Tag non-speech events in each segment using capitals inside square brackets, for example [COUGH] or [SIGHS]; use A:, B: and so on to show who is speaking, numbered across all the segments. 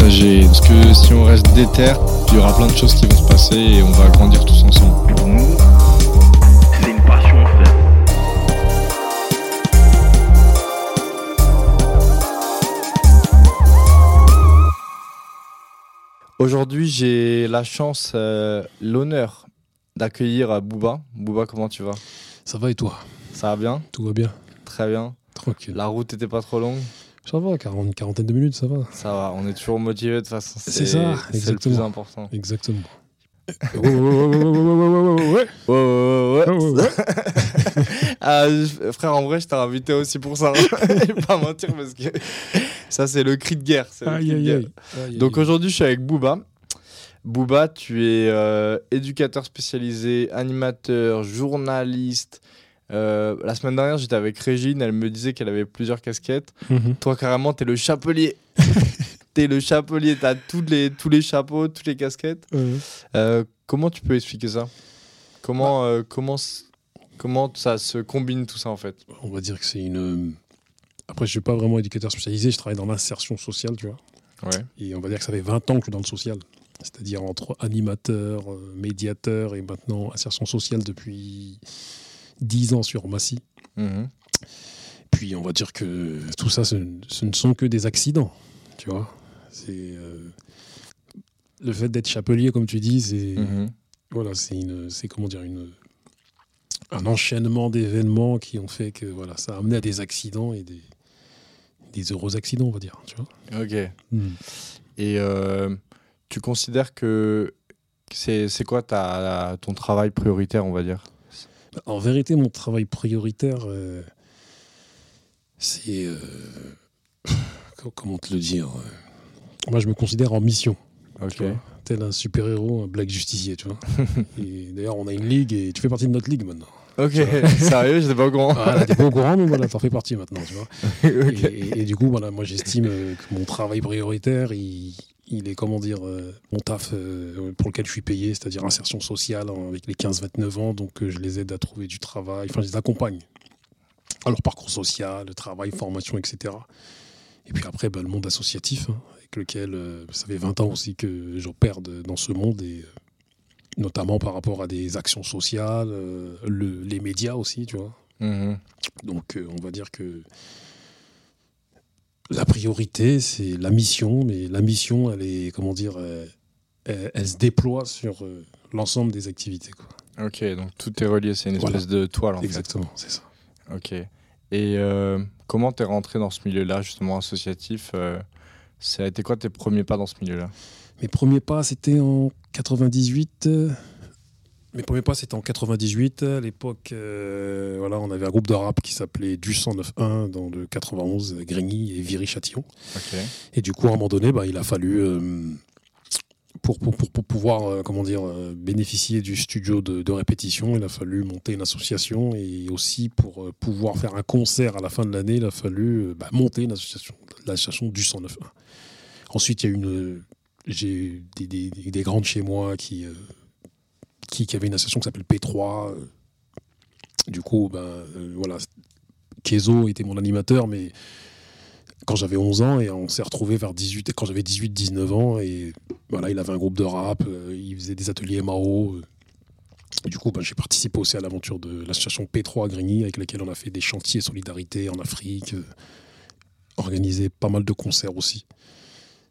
A: partager. Parce que si on reste déter, il y aura plein de choses qui vont se passer et on va grandir tous ensemble.
B: Pour nous, c'est une passion, frère.
A: Aujourd'hui, j'ai la chance, euh, l'honneur d'accueillir Booba. Booba, comment tu vas?
C: Ça va et toi?
A: Ça va bien?
C: Tout va bien
A: Très bien.
C: Tranquille.
A: La route était pas trop longue?
C: Ça va, 40, quarantaine de minutes, ça va.
A: Ça va, on est toujours motivé de toute façon.
C: C'est ça,
A: c'est le plus important.
C: Exactement.
A: Frère, en vrai, je t'ai invité aussi pour ça. [LAUGHS] Je vais pas mentir parce que ça, c'est le cri de guerre.
C: Aïe, aïe, aïe.
A: Donc aujourd'hui, je suis avec Booba. Booba, tu es euh, éducateur spécialisé, animateur, journaliste, euh, la semaine dernière, j'étais avec Régine, elle me disait qu'elle avait plusieurs casquettes.
C: Mhm.
A: Toi, carrément, t'es le chapelier. [LAUGHS] t'es le chapelier, t'as tous les, tous les chapeaux, toutes les casquettes. Euh, comment tu peux expliquer ça? Comment, euh, comment, comment ça se combine tout ça en fait?
C: On va dire que c'est une. Après, je suis pas vraiment éducateur spécialisé, je travaille dans l'insertion sociale, tu vois.
A: Ouais.
C: Et on va dire que ça fait 20 ans que je suis dans le social. C'est-à-dire entre animateur, euh, médiateur et maintenant insertion sociale depuis 10 ans sur Massy.
A: Mhm.
C: Puis on va dire que tout ça, ce, ce ne sont que des accidents, tu vois. C'est euh, le fait d'être chapelier, comme tu dis, c'est
A: Mhm.
C: voilà, c'est une, c'est comment dire une un enchaînement d'événements qui ont fait que voilà, ça a amené à des accidents et des des heureux accidents, on va dire, tu vois.
A: Ok. Et euh, tu considères que c'est c'est quoi ta, ton travail prioritaire, on va dire?
C: En vérité, mon travail prioritaire, euh, c'est euh, [SIGHS] co- comment te le dire. euh, Moi, je me considère en mission.
A: Ok.
C: tel un super-héros, un black justicier, tu vois. [LAUGHS] et d'ailleurs, on a une ligue et tu fais partie de notre ligue maintenant.
A: Ok, [LAUGHS] sérieux, j'étais pas au courant.
C: Voilà, t'es pas au courant, mais voilà, t'en fais partie maintenant, tu vois. [LAUGHS] Et, et- et du coup, voilà, moi, j'estime que mon travail prioritaire, il, il est, comment dire, euh, mon taf euh, pour lequel je suis payé, c'est-à-dire insertion sociale hein, avec les 15-29 ans, donc euh, je les aide à trouver du travail, enfin, je les accompagne à leur parcours social, le travail, formation, etc. Et puis après, bah, le monde associatif, hein, avec lequel euh, ça fait 20 ans aussi que j'opère dans ce monde, et notamment par rapport à des actions sociales, le- les médias aussi, tu vois.
A: Mhm.
C: Donc on va dire que la priorité, c'est la mission, mais la mission, elle est, comment dire, euh, elle, elle se déploie sur euh, l'ensemble des activités. Quoi.
A: Ok, donc tout est relié, c'est une
C: Voilà.
A: espèce de toile en
C: Exactement, c'est ça.
A: fait. Ok. Et euh, comment t'es rentré dans ce milieu-là, justement associatif euh, Ça a été quoi tes premiers pas dans ce milieu-là?
C: Mes premiers pas, c'était en 98. Mes premiers pas, c'était en 98. À l'époque, euh, voilà, on avait un groupe de rap qui s'appelait Du 109.1 dans le 91, euh, Grigny et Viry-Châtillon. Et du coup, à un moment donné, bah, il a fallu, euh, pour, pour, pour, pour pouvoir euh, comment dire, bénéficier du studio de, de répétition, il a fallu monter une association. Et aussi, pour pouvoir faire un concert à la fin de l'année, il a fallu bah, monter une association, l'association du 109.1. Ensuite, il y a une. J'ai des, des, des- des grandes chez moi qui, qui, avaient une association qui s'appelle P3. euh. Du coup, ben, euh, voilà. Kezo était mon animateur, mais quand j'avais 11 ans et on s'est retrouvé vers 18 quand j'avais 18 19 ans et voilà il avait un groupe de rap euh, il faisait des ateliers MAO du coup ben, j'ai participé aussi à l'aventure de l'association P3 à Grigny avec laquelle on a fait des chantiers solidarité en Afrique organisé pas mal de concerts aussi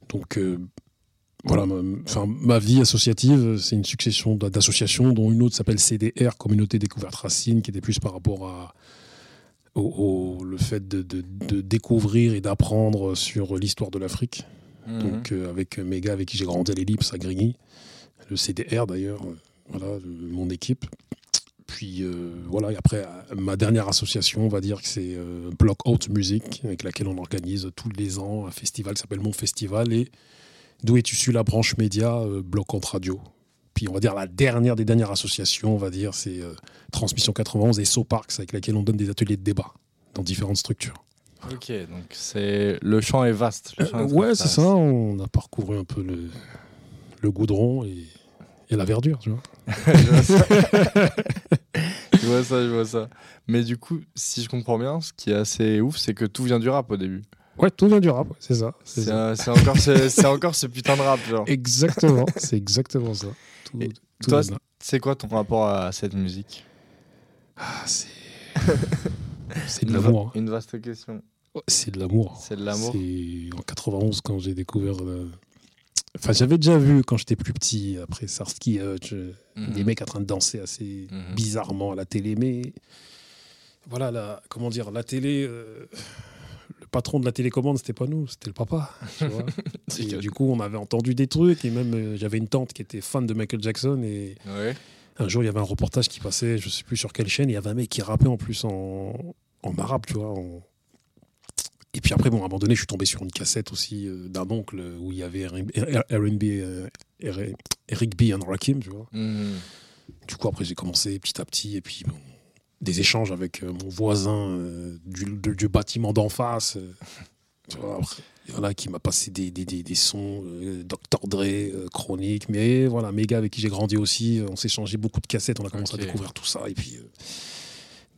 C: donc voilà ma, enfin, ma vie associative c'est une succession d'a- d'associations dont une autre s'appelle CDR Communauté Découverte Racine qui était plus par rapport à au, au- le fait de, de- de découvrir et d'apprendre sur l'histoire de l'Afrique.
A: Mhm.
C: Donc euh, avec mes gars avec qui j'ai grandi à l'Ellipse à Grigny, le CDR d'ailleurs, euh, voilà, le- mon équipe. Puis euh, voilà, et après ma dernière association, on va dire que c'est Block Out Music, avec laquelle on organise tous les ans un festival qui s'appelle Mon Festival et d'où est issue la branche média, euh, Bloc Radio? Puis on va dire la dernière des dernières associations, on va dire, c'est euh, Transmission 91 et SoParks, avec laquelle on donne des ateliers de débat dans différentes structures.
A: Ok, donc c'est le champ est vaste. le champ est
C: Euh, ouais, c'est ça, on a parcouru un peu le, le goudron et, et la verdure, tu vois. [LAUGHS]
A: je vois ça. je vois ça, je vois ça. Mais du coup, si je comprends bien, ce qui est assez ouf, c'est que tout vient du rap au début.
C: Ouais, tout vient du rap, c'est ça. c'est
A: encore, ce- c'est encore ce putain de rap, genre.
C: Exactement, c'est exactement ça. Tout,
A: Et
C: tout
A: toi. C'est quoi ton rapport à cette musique?
C: Ah, c'est. [LAUGHS] c'est de l'amour.
A: Une vaste question.
C: Ouais, C'est de l'amour.
A: C'est de l'amour?
C: C'est en 91 quand j'ai découvert. le- Enfin, j'avais déjà vu quand j'étais plus petit, après Sarsky Hutch, euh,
A: Mhm.
C: des mecs en train de danser assez
A: Mhm.
C: bizarrement à la télé, mais voilà, la, comment dire, la télé, euh, le patron de la télécommande, c'était pas nous, c'était le papa. tu vois. [LAUGHS] Et du coup, on avait entendu des trucs, et même euh, j'avais une tante qui était fan de Michael Jackson, et
A: Ouais.
C: un jour, il y avait un reportage qui passait, je sais plus sur quelle chaîne, il y avait un mec qui rappait en plus en, en arabe, tu vois. en- Et puis après, bon, à un moment donné, je suis tombé sur une cassette aussi euh, d'un oncle où il y avait R&B, euh, Eric B. and Rakim, tu vois.
A: Mhm.
C: Du coup, après, j'ai commencé petit à petit, et puis bon, des échanges avec euh, mon voisin euh, du, bâtiment d'en face. euh, voilà, qui m'a passé des, des, des, des sons, euh, Dr. Dre, euh, Chronique, mais voilà, mes gars avec qui j'ai grandi aussi, euh, on s'est changé beaucoup de cassettes, on a commencé à découvrir tout ça, et puis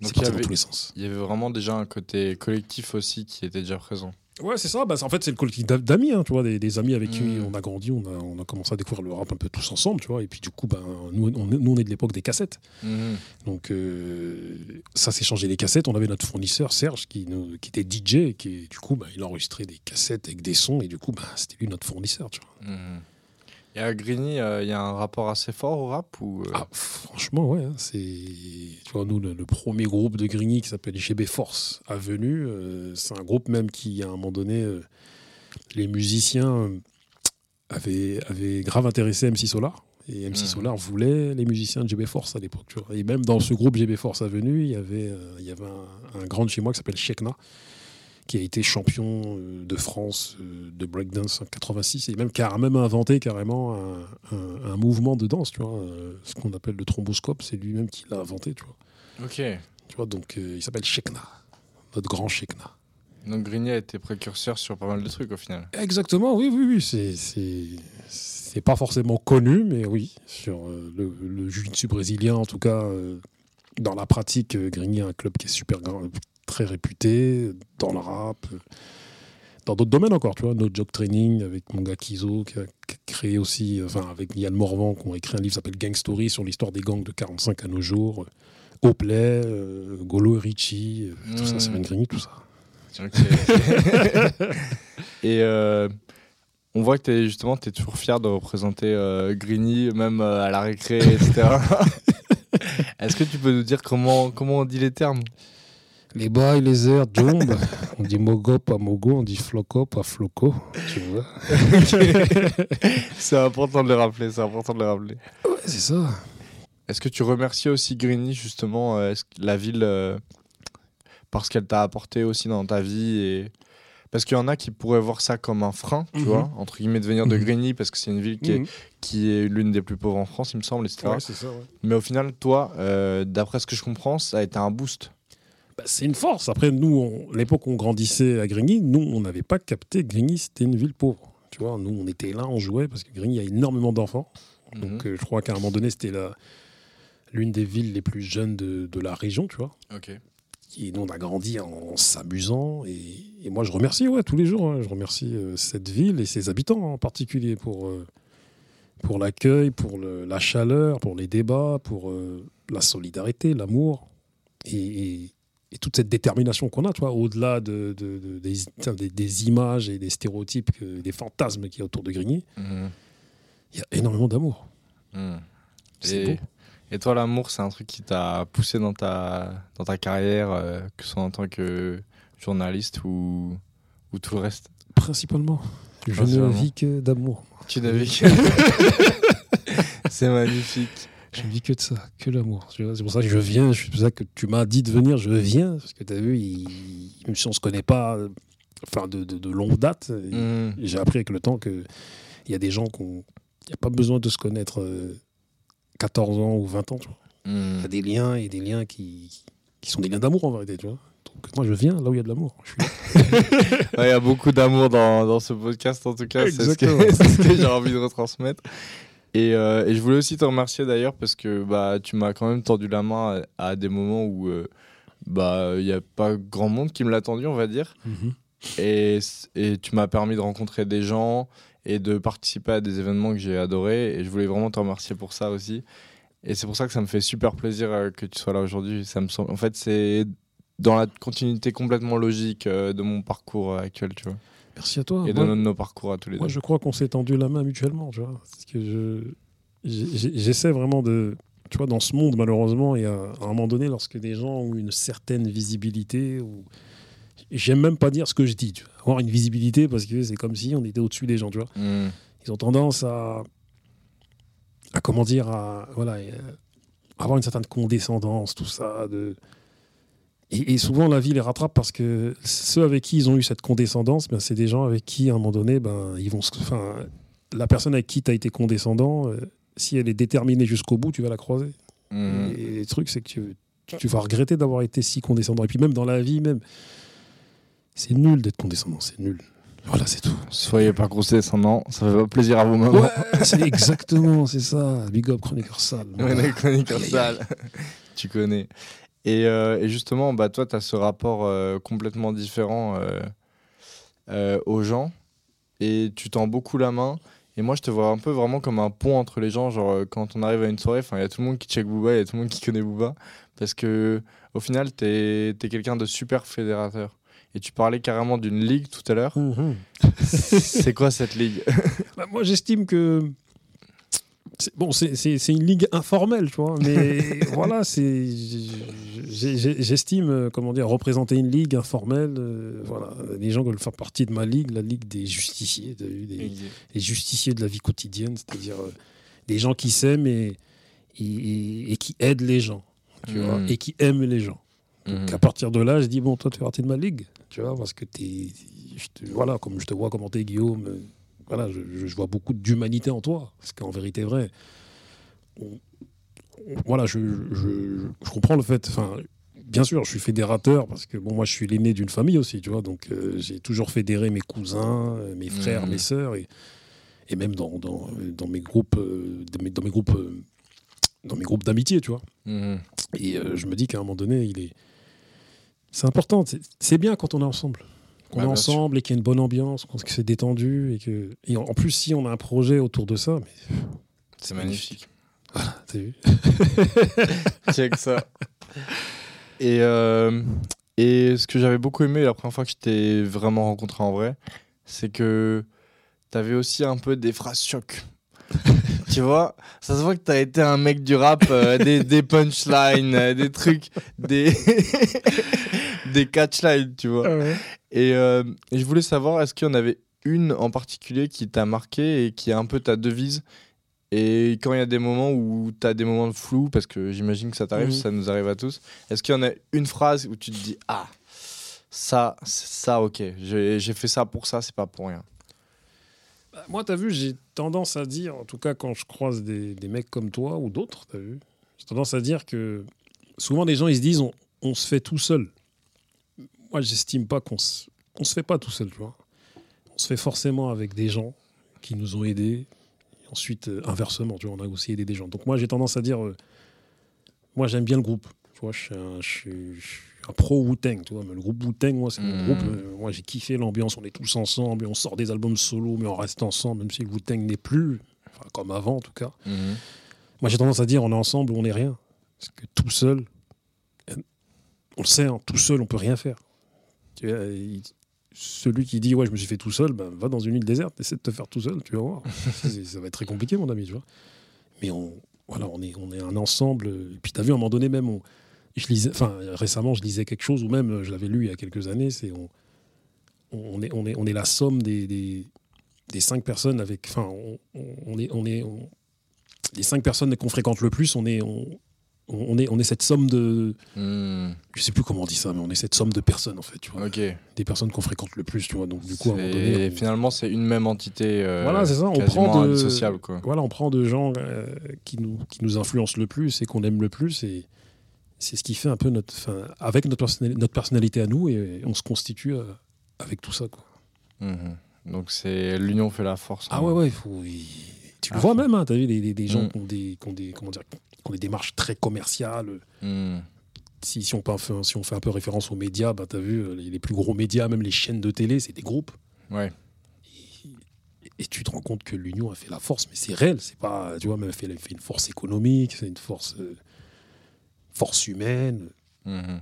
C: c'est
A: il
C: parti
A: avait-
C: dans tous les sens.
A: Il y avait vraiment déjà un côté collectif aussi qui était déjà présent.
C: Ouais, c'est ça. Bah, en fait, c'est le collectif d'a- d'amis, hein, tu vois, des, des amis avec qui
A: Mm.
C: on a grandi, on a, on a commencé à découvrir le rap un peu tous ensemble, tu vois. Et puis du coup, ben, nous, on, est- nous, on est de l'époque des cassettes.
A: Mhm.
C: Donc euh, ça s'est changé les cassettes. On avait notre fournisseur Serge qui, nous, qui était DJ, et qui du coup, ben, il enregistrait des cassettes avec des sons, et du coup, ben, c'était lui notre fournisseur, tu vois.
A: Mhm. Et à Grigny, euh, il y a un rapport assez fort au rap ou euh,
C: Ah, franchement, ouais, hein, c'est. Tu vois, nous, le, le premier groupe de Grigny qui s'appelle GB Force a venu. euh, c'est un groupe même qui, à un moment donné, les musiciens avaient, avaient grave intéressé MC Solar. Et MC
A: Mhm.
C: Solar voulait les musiciens de GB Force à l'époque. Et même dans ce groupe GB Force a venu, il y avait, il y avait un, un grand de chez moi qui s'appelle Shekna, qui a été champion euh, de France euh, de breakdance en 86 et même qui a même inventé carrément un, un- un mouvement de danse, tu vois, euh, ce qu'on appelle le thromboscope, c'est lui-même qui l'a inventé, tu vois.
A: Ok.
C: Tu vois, donc euh, il s'appelle Shekna, notre grand Shekna.
A: Donc Grigny a été précurseur sur pas mal de trucs au final.
C: Exactement, oui, oui, oui, c'est c'est pas forcément connu, mais oui, sur euh, le, le jiu-jitsu brésilien, en tout cas, euh, dans la pratique, Grigny a un club qui est super grand, très réputé, dans le rap, dans d'autres domaines encore, tu vois, No Joke Training avec mon gars Kizo, qui a, a créé aussi, enfin, avec Yann Morvan, qui ont écrit un livre qui s'appelle Gang Story sur l'histoire des gangs de 45 à nos jours, Oplay, euh, Golo et Richie, euh, tout ça, c'est
A: Mm.
C: une Grigny, tout ça. [LAUGHS]
A: Et euh, on voit que t'es, justement, tu es toujours fier de représenter euh, Grigny, même à la récré, etc. [LAUGHS] Est-ce que tu peux nous dire comment, comment on dit les termes?
C: Les bails, les airs, jumb. [LAUGHS] on dit mogo, pas mogo, on dit floco, pas floco. Tu vois [LAUGHS]
A: C'est important de le rappeler, c'est important de le rappeler.
C: Ouais, c'est ça.
A: Est-ce que tu remercies aussi Grigny, justement, euh, la ville, euh, parce qu'elle t'a apporté aussi dans ta vie et... Parce qu'il y en a qui pourraient voir ça comme un frein, tu
C: Mhm.
A: vois, entre guillemets, de venir de
C: Mhm.
A: Grigny, parce que c'est une ville qui est,
C: Mhm.
A: qui est l'une des plus pauvres en France, il me semble, etc.
C: Ouais, c'est ça, ouais.
A: Mais au final, toi, euh, d'après ce que je comprends, ça a été un boost.
C: Bah, c'est une force. Après, nous, on- l'époque où on grandissait à Grigny, nous, on n'avait pas capté que Grigny, c'était une ville pauvre. Tu vois, nous, on était là, on jouait, parce que Grigny a énormément d'enfants. Donc, euh, je crois qu'à un moment donné, c'était la- l'une des villes les plus jeunes de, de la région, tu vois.
A: Ok.
C: Et nous, on a grandi en s'amusant. Et, et moi, je remercie, ouais, tous les jours. hein. je remercie euh, cette ville et ses habitants en particulier pour, euh, pour l'accueil, pour le- la chaleur, pour les débats, pour la solidarité, l'amour. Et, et- et toute cette détermination qu'on a, tu vois, au-delà de, de- de- des, tiens, des- des images et des stéréotypes, que- des fantasmes qu'il y a autour de Grigny,
A: Mhm.
C: il y a énormément d'amour. C'est
A: Et,
C: beau.
A: et toi, l'amour, c'est un truc qui t'a poussé dans ta, dans ta carrière, euh, que ce soit en tant que journaliste ou, ou tout le reste?
C: Principalement. Je ne vis que d'amour.
A: Tu n'avais [LAUGHS] [LAUGHS] C'est magnifique.
C: Je ne vis que de ça, que l'amour. C'est pour ça que je viens, c'est pour ça que tu m'as dit de venir, je viens. Parce que tu as vu, il- même si on ne se connaît pas euh, enfin de, de- de longue date,
A: Mhm.
C: j'ai appris avec le temps que Il y a des gens qui ont. Il n'y a pas besoin de se connaître euh, 14 ans ou 20 ans. Vois. Il y a des liens et des liens qui, qui sont des liens d'amour en vérité. Tu vois. Donc, moi, je viens là où il y a de l'amour. [LAUGHS]
A: Ouais, Il y a beaucoup d'amour dans, dans ce podcast, en tout cas. C'est ce que,
C: Exactement. [LAUGHS]
A: c'est ce que j'ai envie de retransmettre. Et, euh, et je voulais aussi te remercier d'ailleurs parce que bah, tu m'as quand même tendu la main à, à des moments où euh, bah, il n'y a pas grand monde qui me l'a tendu, on va dire. Et, et tu m'as permis de rencontrer des gens et de participer à des événements que j'ai adorés. Et je voulais vraiment te remercier pour ça aussi. Et c'est pour ça que ça me fait super plaisir euh, que tu sois là aujourd'hui. Ça me semble... En fait, c'est dans la continuité complètement logique euh, de mon parcours euh, actuel, tu vois.
C: Merci à toi.
A: Et de
C: Moi-
A: nos, nos parcours à tous les
C: Moi,
A: deux.
C: je crois qu'on s'est tendu la main mutuellement, tu vois. Parce que je, j'ai- j'ai- j'essaie vraiment de, tu vois, dans ce monde, malheureusement, il y a à un moment donné, lorsque des gens ont une certaine visibilité, ou j'aime même pas dire ce que je dis, tu vois. avoir une visibilité, parce que c'est comme si on était au-dessus des gens, tu vois.
A: Mm.
C: Ils ont tendance à, à comment dire, à voilà, euh, avoir une certaine condescendance, tout ça, de et, et souvent, la vie les rattrape parce que ceux avec qui ils ont eu cette condescendance, ben, c'est des gens avec qui, à un moment donné, ben, ils vont se- enfin, la personne avec qui tu as été condescendant, euh, si elle est déterminée jusqu'au bout, tu vas la croiser.
A: Mm.
C: Et le truc, c'est que tu, vas regretter d'avoir été si condescendant. Et puis, même dans la vie, même, c'est nul d'être condescendant, c'est nul. Voilà, c'est tout.
A: Soyez pas gros descendants, ça fait pas plaisir à vous-même.
C: Ouais, c'est exactement, c'est ça. Big up, chroniqueur sale.
A: Ouais,
C: aïe,
A: sales. tu connais. Et, euh, et justement, bah, toi, tu as ce rapport euh, complètement différent euh, euh, aux gens et tu tends beaucoup la main. Et moi, je te vois un peu vraiment comme un pont entre les gens. Genre, quand on arrive à une soirée, il y a tout le monde qui check Booba, il y a tout le monde qui connaît Booba. Parce que, au final, tu es, quelqu'un de super fédérateur. Et tu parlais carrément d'une ligue tout à l'heure.
C: Mhm. [LAUGHS]
A: C'est quoi cette ligue?
C: Bah, moi, j'estime que. Bon, c'est- une ligue informelle, tu vois, mais [LAUGHS] voilà, c'est. J'estime, euh, comment dire, représenter une ligue informelle. euh, voilà, les gens veulent faire partie de ma ligue, la ligue des justiciers, des, les justiciers de la vie quotidienne, c'est-à-dire euh, des gens qui s'aiment et, et, et- et qui aident les gens, tu vois,
A: Mhm.
C: et qui aiment les gens. Donc, à partir de là, je dis, bon, toi, tu fais partie de ma ligue, tu vois, parce que t'es. Voilà, comme je te vois commenter, Guillaume, euh, voilà, je, vois beaucoup d'humanité en toi, ce qui est en vérité vrai. On- on- voilà, je, je, je comprends le fait. Enfin, bien sûr, je suis fédérateur parce que, bon, moi, je suis l'aîné d'une famille aussi, tu vois, donc euh, j'ai toujours fédéré mes cousins, euh, mes frères,
A: Mhm.
C: mes sœurs, et, et même dans, dans, dans mes groupes, euh, dans mes, dans mes groupes, dans mes groupes d'amitié, tu vois.
A: Mhm.
C: Et euh, je me dis qu'à un moment donné, il est. C'est important. C'est bien quand on est ensemble. Qu'on est
A: sûr.
C: ensemble et qu'il y a une bonne ambiance, qu'on- c'est détendu. Et, que... et en plus, si on a un projet autour de ça, mais
A: C'est magnifique.
C: t'as vu [LAUGHS]
A: Check ça. Et, euh, et ce que j'avais beaucoup aimé la première fois que je t'ai vraiment rencontré en vrai, c'est que t'avais aussi un peu des phrases choc. [LAUGHS] tu vois, ça se voit que t'as été un mec du rap, euh, des, des punchlines, euh, des trucs, des, [LAUGHS] des catchlines, tu vois. Et, euh, et je voulais savoir, est-ce qu'il y en avait une en particulier qui t'a marqué et qui est un peu ta devise? Et quand il y a des moments où tu as des moments de flou, parce que j'imagine que ça t'arrive,
C: Mhm.
A: ça nous arrive à tous, est-ce qu'il y en a une phrase où tu te dis Ah, ça, ça, ok, j'ai j'ai fait ça pour ça, c'est pas pour rien?
C: Bah, Moi, t'as vu, j'ai tendance à dire, en tout cas quand je croise des, des mecs comme toi ou d'autres, t'as vu, j'ai tendance à dire que souvent les gens ils se disent on, on se fait tout seul. Moi, j'estime pas qu'on se, on se fait pas tout seul, tu vois. On se fait forcément avec des gens qui nous ont aidés. Et ensuite, euh, inversement, tu vois, on a aussi aidé des gens. Donc moi, j'ai tendance à dire, euh, moi j'aime bien le groupe. Tu vois, je suis un, je suis- je suis un pro Wu-Tang, tu vois. Mais le groupe Wu-Tang, moi, c'est mon
A: Mhm.
C: groupe. euh, moi, j'ai kiffé l'ambiance. On est tous ensemble et on sort des albums solo, mais on reste ensemble, même si le Wu-Tang n'est plus, enfin, comme avant en tout cas. Moi, j'ai tendance à dire, on est ensemble ou on n'est rien. Parce que tout seul, on le sait, hein, tout seul, on peut rien faire. Tu vois, il- celui qui dit, ouais, je me suis fait tout seul, ben, va dans une île déserte, essaie de te faire tout seul, tu vas voir. [LAUGHS] Ça va être très compliqué, mon ami, tu vois. Mais on, voilà, on est, on est un ensemble. Et puis, tu as vu, à un moment donné, même, on- je lisais, enfin, récemment, je lisais quelque chose, ou même, euh, je l'avais lu il y a quelques années, c'est on, on, est, on, est, on est la somme des, des, des cinq personnes avec. Enfin, on, on- on est. On est on- les cinq personnes qu'on fréquente le plus, on est, on, on, est, on est cette somme de.
A: Hmm,
C: Je sais plus comment on dit ça, mais on est cette somme de personnes, en fait. Tu vois.
A: Ok.
C: Des personnes qu'on fréquente le plus, tu vois. Donc, du coup, à un moment
A: C'est-
C: donné. on-
A: Finalement, c'est une même entité. euh,
C: Voilà, c'est ça, on prend de-
A: quoi.
C: Voilà, on prend de gens euh, qui, nous, qui nous influencent le plus et qu'on aime le plus. Et c'est ce qui fait un peu notre. enfin, avec notre, personnali- notre personnalité à nous, et on se constitue euh, avec tout ça. Quoi.
A: Mhm. Donc c'est l'union fait la force.
C: Ah
A: hein.
C: ouais, ouais, il faut. Tu le
A: Ah,
C: vois
A: faut-
C: même, hein, tu as vu, des, des- des gens
A: Mm.
C: qui, ont des, qui ont des. Comment dire ont des démarches très commerciales.
A: Hmm.
C: Si, si, on, peut, si on fait un peu référence aux médias, bah, tu as vu, euh, les, les plus gros médias, même les chaînes de télé, c'est des groupes.
A: Ouais.
C: Et tu te rends compte que l'union a fait la force, mais c'est réel, c'est pas, tu vois, même elle fait, elle fait une force économique, c'est une force, euh, force humaine.
A: Mhm.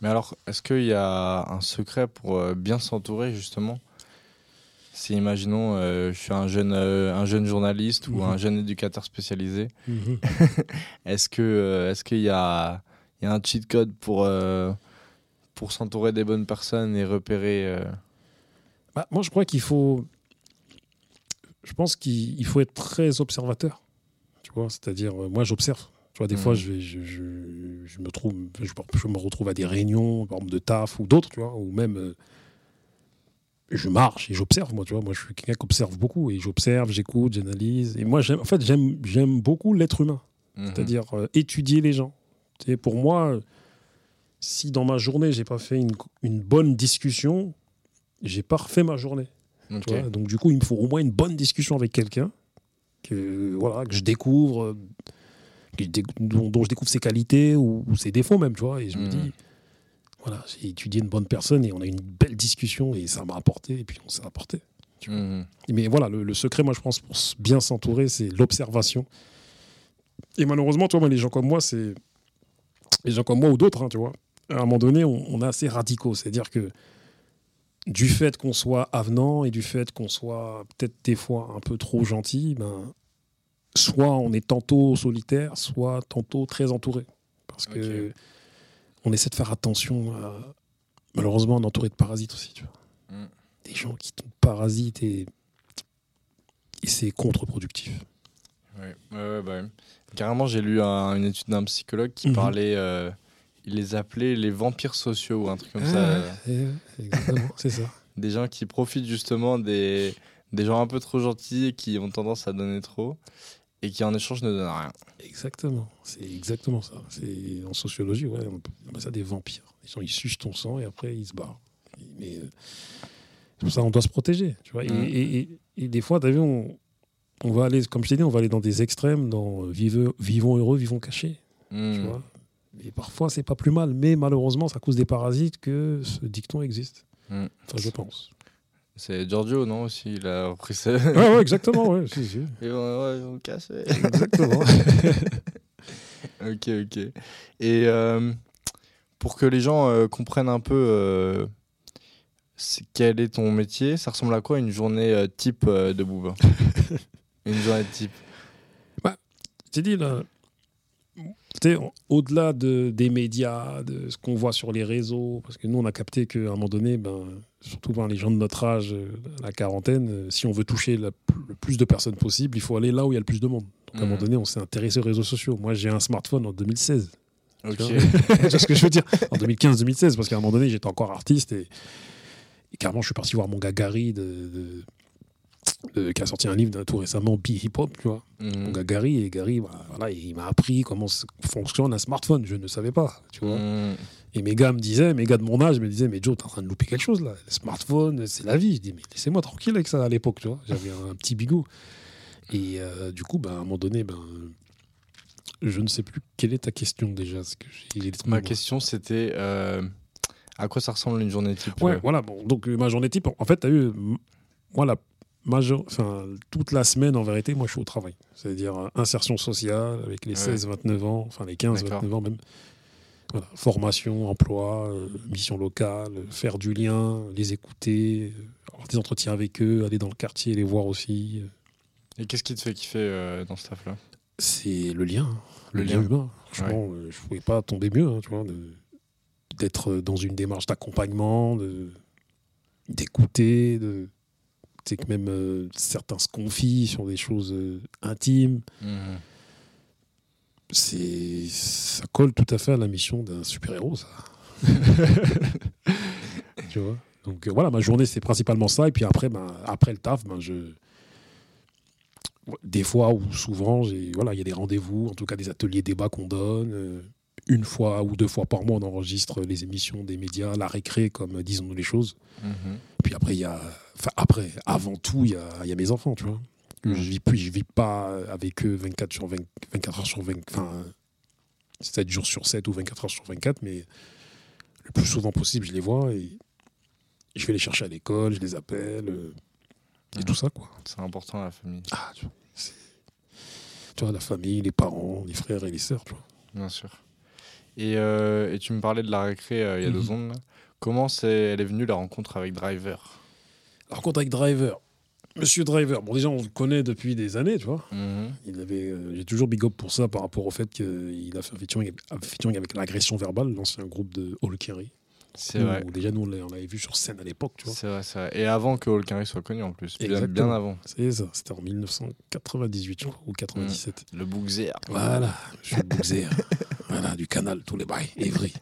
A: Mais alors, est-ce qu'il y a un secret pour euh, bien s'entourer justement? Si imaginons, euh, je suis un jeune, euh, un jeune journaliste ou
C: Mhm.
A: un jeune éducateur spécialisé, [LAUGHS] est-ce que, euh, est-ce qu'il y a, il y a un cheat code pour euh, pour s'entourer des bonnes personnes et repérer euh,
C: Bah, moi, je crois qu'il faut, je pense qu'il il faut être très observateur, tu vois, c'est-à-dire, euh, moi, j'observe. Tu vois, des
A: Mhm.
C: fois, je, vais- je, je, je me trouve, je, me retrouve à des réunions, par exemple, de taf ou d'autres, tu vois, ou même euh, je marche et j'observe, moi, tu vois. Moi, je suis quelqu'un qui observe beaucoup et j'observe, j'écoute, j'analyse. Et moi, en fait, j'aime, j'aime beaucoup l'être humain,
A: mhm.
C: c'est-à-dire euh, étudier les gens. Tu sais, pour moi, si dans ma journée, j'ai pas fait une, une bonne discussion, j'ai pas refait ma journée.
A: Ok.
C: Tu vois, donc du coup, il me faut au moins une bonne discussion avec quelqu'un que voilà que je découvre, euh, que je dé- dont, dont je découvre ses qualités ou, ou ses défauts même, tu vois. Et je me
A: Mhm.
C: dis, voilà, j'ai étudié une bonne personne et on a eu une belle discussion et ça m'a apporté et puis on s'est apporté. tu vois.
A: Mhm.
C: Mais voilà, le, le secret, moi, je pense, pour bien s'entourer, c'est l'observation. Et malheureusement, moi, les gens comme moi, c'est les gens comme moi ou d'autres, hein, tu vois. À un moment donné, on, on est assez radicaux, c'est-à-dire que du fait qu'on soit avenant et du fait qu'on soit peut-être des fois un peu trop gentil, ben, soit on est tantôt solitaire, soit tantôt très entouré. Parce que. On essaie de faire attention à. Malheureusement, on est entouré de parasites aussi, tu vois.
A: Mm.
C: Des gens qui te parasitent et, et c'est contre-productif.
A: Ouais, bah. Carrément, j'ai lu un- une étude d'un psychologue qui
C: Mhm.
A: parlait, euh, il les appelait les vampires sociaux ou un truc comme ça.
C: Ah,
A: euh,
C: c'est exactement, c'est ça. [LAUGHS]
A: Des gens qui profitent justement des, des gens un peu trop gentils et qui ont tendance à donner trop et qui en échange ne donnent rien.
C: Exactement, c'est exactement ça. C'est en sociologie, ouais, on appeler ça des vampires. Les gens ils sucent ton sang et après ils se barrent. Mais euh, c'est pour ça on doit se protéger, tu vois. Et-. Et, et- et des fois, vu, on, on va aller, comme je t'ai dit, on va aller dans des extrêmes, dans euh, vivons heureux, vivons cachés, tu
A: Hmm.
C: vois. Et parfois c'est pas plus mal, mais malheureusement, c'est à cause des parasites que ce dicton existe.
A: Mhm.
C: Enfin, je pense.
A: C'est Giorgio, non aussi Il a repris ça.
C: ouais, ouais, exactement, ouais, si, si. [LAUGHS]
A: Et on, ouais, on casse. ouais.
C: Exactement. [LAUGHS]
A: ok, ok. Et euh, pour que les gens euh, comprennent un peu euh, quel est ton métier, ça ressemble à quoi une journée type de Booba? [LAUGHS] Une journée type?
C: J'ai dit là, tu sais, au-delà de, des médias, de ce qu'on voit sur les réseaux, parce que nous on a capté qu'à un moment donné, ben, surtout ben, les gens de notre âge, euh, la quarantaine, euh, si on veut toucher la le plus de personnes possible, il faut aller là où il y a le plus de monde. Donc à un moment donné, on s'est intéressé aux réseaux sociaux. Moi j'ai un smartphone en 2016.
A: Ok. [LAUGHS]
C: Vois ce que je veux dire? En 2015-2016, parce qu'à un moment donné, j'étais encore artiste et, et carrément, je suis parti voir mon gars Gary de, de- de- qui a sorti un livre d'un tout récemment, Be Hip Hop, tu vois.
A: Mhm.
C: mon gars Gary et Gary bah, voilà, il m'a appris comment fonctionne un smartphone. Je ne savais pas tu vois.
A: Mhm.
C: et mes gars me disaient mes gars de mon âge me disaient mais Joe t'es en train de louper quelque chose là. Le smartphone c'est la vie. Je dis mais laissez-moi tranquille avec ça à l'époque tu vois. J'avais un, petit bigot et euh, du coup bah, à un moment donné ben je ne sais plus quelle est ta question déjà que
A: Ma question c'était euh, à quoi ça ressemble une journée type
C: Ouais,
A: euh,
C: voilà. Bon, donc euh, ma journée type, en fait, tu as eu, moi, la enfin, toute la semaine, en vérité, moi, je suis au travail. C'est-à-dire euh, insertion sociale avec les
A: Ouais.
C: 16-29 ans, enfin les 15-29
A: D'accord.
C: ans même. Voilà, formation, emploi, euh, mission locale, euh, faire du lien, les écouter, avoir des entretiens avec eux, aller dans le quartier, les voir aussi.
A: Et qu'est-ce qui te fait kiffer dans ce taf-là?
C: C'est le lien, hein, le,
A: Le
C: lien humain. Franchement, je ne pouvais pas tomber mieux, hein, tu vois, d'être dans une démarche d'accompagnement, d'écouter, de, sais que même euh, certains se confient sur des choses euh, intimes.
A: Mhm.
C: c'est ça colle tout à fait à la mission d'un super-héros, ça. [LAUGHS] tu vois? Donc euh, voilà, ma journée, c'est principalement ça. Et puis après, ben, après le taf, ben, je... des fois ou souvent, j'ai- voilà, il y a des rendez-vous, en tout cas des ateliers débats qu'on donne. Une fois ou deux fois par mois, on enregistre les émissions des médias, la récré, comme disons-nous les choses.
A: Mhm.
C: Puis après, il y a. Enfin, après, avant tout, il y a, y a mes enfants, tu vois.
A: Mhm.
C: Je vis je vis pas avec eux 24 sur 20, 24 heures sur 20, enfin, 7 jours sur 7 ou 24 heures sur 24, mais le plus souvent possible, je les vois et je vais les chercher à l'école, je les appelle, euh, et
A: Mhm.
C: tout ça, quoi.
A: C'est important la famille,
C: Ah, tu vois, c'est- tu vois, la famille, les parents, les frères et les sœurs, tu vois.
A: bien sûr. Et, euh, et tu me parlais de la récré euh, il y a
C: Mhm.
A: deux secondes. là. Comment c'est, elle est venue la rencontre avec Driver?
C: Alors, contre avec Driver, Monsieur Driver, bon, déjà, on le connaît depuis des années, tu vois.
A: Mhm.
C: Il avait, euh, j'ai toujours big up pour ça par rapport au fait qu'il a fait un featuring, un featuring avec l'agression verbale, l'ancien groupe de Hall Kerry.
A: C'est vrai.
C: Déjà nous on l'a- l'avait vu sur scène à l'époque, tu vois.
A: C'est vrai, c'est vrai. Et avant que Carry soit connu en plus. Bien, bien
C: Exactement.
A: avant.
C: C'est ça, c'était en 1998 je crois, ou 97.
A: Le Bougzer.
C: Voilà, je suis Bougzer. [LAUGHS] voilà, du canal, tous les bails, [LAUGHS] Évry.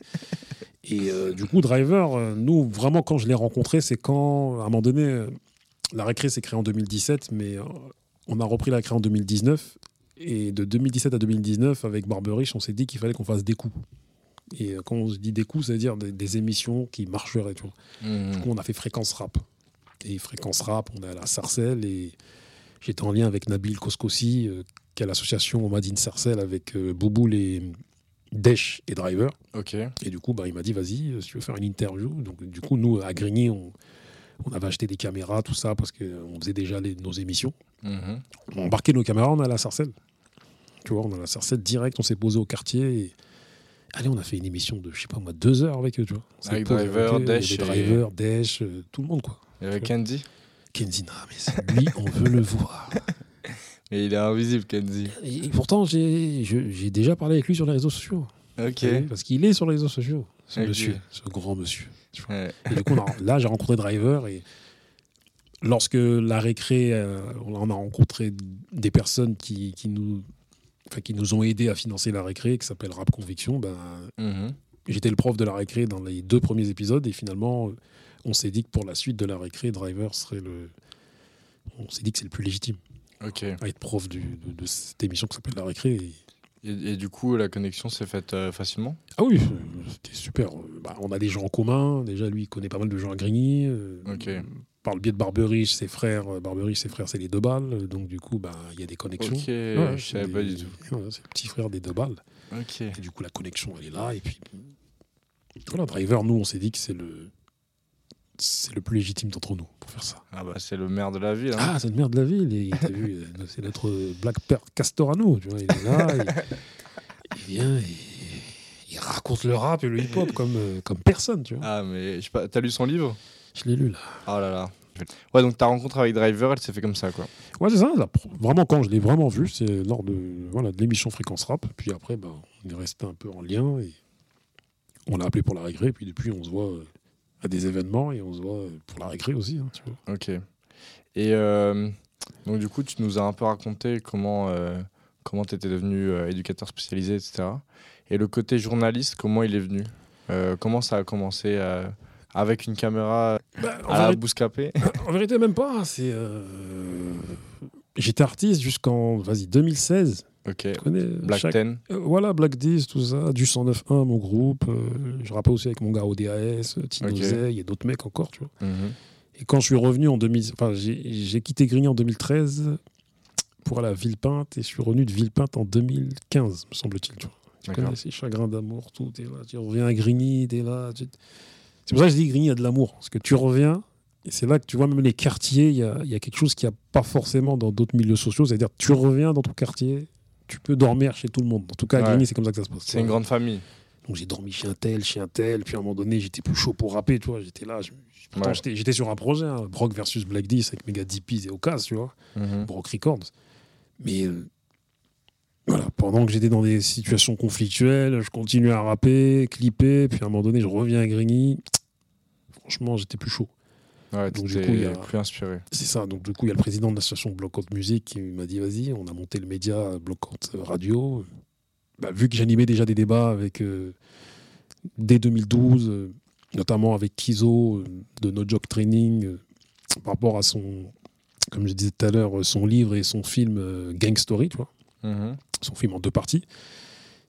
C: Et euh, du coup, Driver, euh, nous, vraiment, quand je l'ai rencontré, c'est quand, à un moment donné, euh, la récré s'est créée en 2017, mais on a repris la récré en 2019. Et de 2017 à 2019, avec Barberich, on s'est dit qu'il fallait qu'on fasse des coups. Et quand on se dit des coups, c'est-à-dire des, des émissions qui marcheraient. Tu vois.
A: Mhm.
C: Du coup, on a fait Fréquence Rap. Et Fréquence Rap, on est à la Sarcelles et j'étais en lien avec Nabil Koskossi, qui est l'association Madine Sarcelles avec Bouboul et Desch et Driver.
A: Ok.
C: Et du coup, bah, il m'a dit, vas-y, euh, si tu veux faire une interview. Donc, du coup, nous, à Grigny, on, on avait acheté des caméras, tout ça, parce qu'on faisait déjà les- nos émissions.
A: Mhm.
C: On a embarqué nos caméras, on est à la Sarcelles. Tu vois, on est à la Sarcelle direct, on s'est posé au quartier. Et... Allez, on a fait une émission de, je sais pas moi, deux heures avec eux, tu vois.
A: Avec Driver,
C: avait
A: Desch et-
C: Driver, Desch, euh, tout le monde, quoi.
A: Et avec Kenzie
C: Kenzina, mais c'est lui, on veut le voir. [LAUGHS]
A: Mais il est invisible, Kenzie.
C: Et pourtant, j'ai déjà parlé avec lui sur les réseaux sociaux.
A: Ok.
C: Parce qu'il est sur les réseaux sociaux, ce monsieur, ce grand monsieur.
A: Ouais.
C: Et du coup, a- [LAUGHS] là, j'ai rencontré Driver et lorsque la récré, euh, on a rencontré des personnes qui, qui nous, enfin, qui nous ont aidés à financer la récré, qui s'appelle Rap Conviction. Ben,
A: Mhm.
C: J'étais le prof de la récré dans les deux premiers épisodes et finalement, on s'est dit que pour la suite de la récré, Driver serait le. On s'est dit que c'est le plus légitime
A: Ok.
C: à être prof du- de, de cette émission qui s'appelle la récré. Et-
A: Et, et du coup, la connexion s'est faite euh, facilement?
C: Ah oui, c'était super. Bah, on a des gens en commun. Déjà, lui, il connaît pas mal de gens à Grigny. euh,
A: Ok.
C: Par le biais de Barberich, ses frères, euh, Barberich, ses frères, c'est les deux balles. Donc, du coup, bah, il y a des connexions.
A: Ok,
C: Ouais,
A: je savais pas du tout.
C: c'est le petit frère des deux balles.
A: Ok.
C: Et du coup, la connexion, elle est là. Et puis, voilà, Driver, nous, on s'est dit que c'est le. C'est le plus légitime d'entre nous pour faire ça.
A: Ah bah c'est le maire de la ville. Hein.
C: Ah, c'est le maire de la ville. Et t'as vu, euh, [LAUGHS] c'est notre Black Père Castor à nous. Tu vois, il est là. il, il vient et il raconte le rap et le hip-hop comme, euh, comme personne. Tu vois.
A: Ah mais je t'as lu son livre?
C: Je l'ai lu là.
A: Oh là là. Ouais donc ta rencontre avec Driver, elle s'est fait comme ça quoi.
C: Ouais, c'est ça. là, vraiment, quand je l'ai vraiment vu, c'est lors de voilà, de l'émission Fréquence Rap. Puis après, bah, on est resté un peu en lien et on l'a appelé pour la récré. Puis depuis, on se voit euh, à des événements et on se voit pour la récré aussi. hein, tu vois.
A: Ok. Et euh, donc du coup, tu nous as un peu raconté comment euh, comment t'étais devenu euh, éducateur spécialisé, etc. Et le côté journaliste, comment il est venu? Euh, Comment ça a commencé avec une caméra
C: Bah,
A: à
C: vérité, [LAUGHS] en vérité, même pas. C'est euh, J'étais artiste jusqu'en vas-y 2016.
A: Ok.
C: Connais
A: Black
C: chaque-
A: Ten.
C: Euh, voilà, Black Diz, tout ça, du 109.1, mon groupe. euh, je rappais aussi avec mon gars ODAS, euh, Tino
A: Ok.
C: Zey, et d'autres mecs encore, tu vois.
A: Mhm.
C: Et quand je suis revenu en 2000, enfin, j'ai quitté Grigny en 2013 pour aller à Villepinte et je suis revenu de Villepinte en 2015, me semble-t-il. Tu vois. Tu connais ces chagrins d'amour, tout, là, tu reviens à Grigny, t'es là. tu- C'est pour ça que je dis Grigny a de l'amour, parce que tu reviens et c'est là que tu vois même les quartiers, il y a, il y a quelque chose qu'il n'y a pas forcément dans d'autres milieux sociaux, c'est-à-dire tu reviens dans ton quartier, tu peux dormir chez tout le monde. En tout cas, à
A: Ouais.
C: Grigny, c'est comme ça que ça se passe.
A: C'est une grande famille.
C: Donc j'ai dormi chez un tel, chez un tel, puis à un moment donné, j'étais plus chaud pour rapper, tu vois. J'étais là,
A: Ouais.
C: j'étais sur un projet, hein, Brock versus Black 10 avec Mega DPs et Ocas, tu vois,
A: Mhm.
C: Brock Records. Mais euh, voilà, pendant que j'étais dans des situations conflictuelles, je continuais à rapper, clipper, puis à un moment donné, je reviens à Grigny. Franchement, j'étais plus chaud.
A: Ouais,
C: Donc, du coup, il y a-
A: plus inspiré.
C: C'est ça, donc du coup, il y a le président de l'association Blockout Music qui m'a dit vas-y, on a monté le média Blockout Radio. bah, vu que j'animais déjà des débats avec euh, dès 2012, euh, notamment avec Kizo euh, de No Joke Training, par rapport à son, comme je disais tout à l'heure, son livre et son film Gang Story, tu vois,
A: Mhm.
C: son film en deux parties.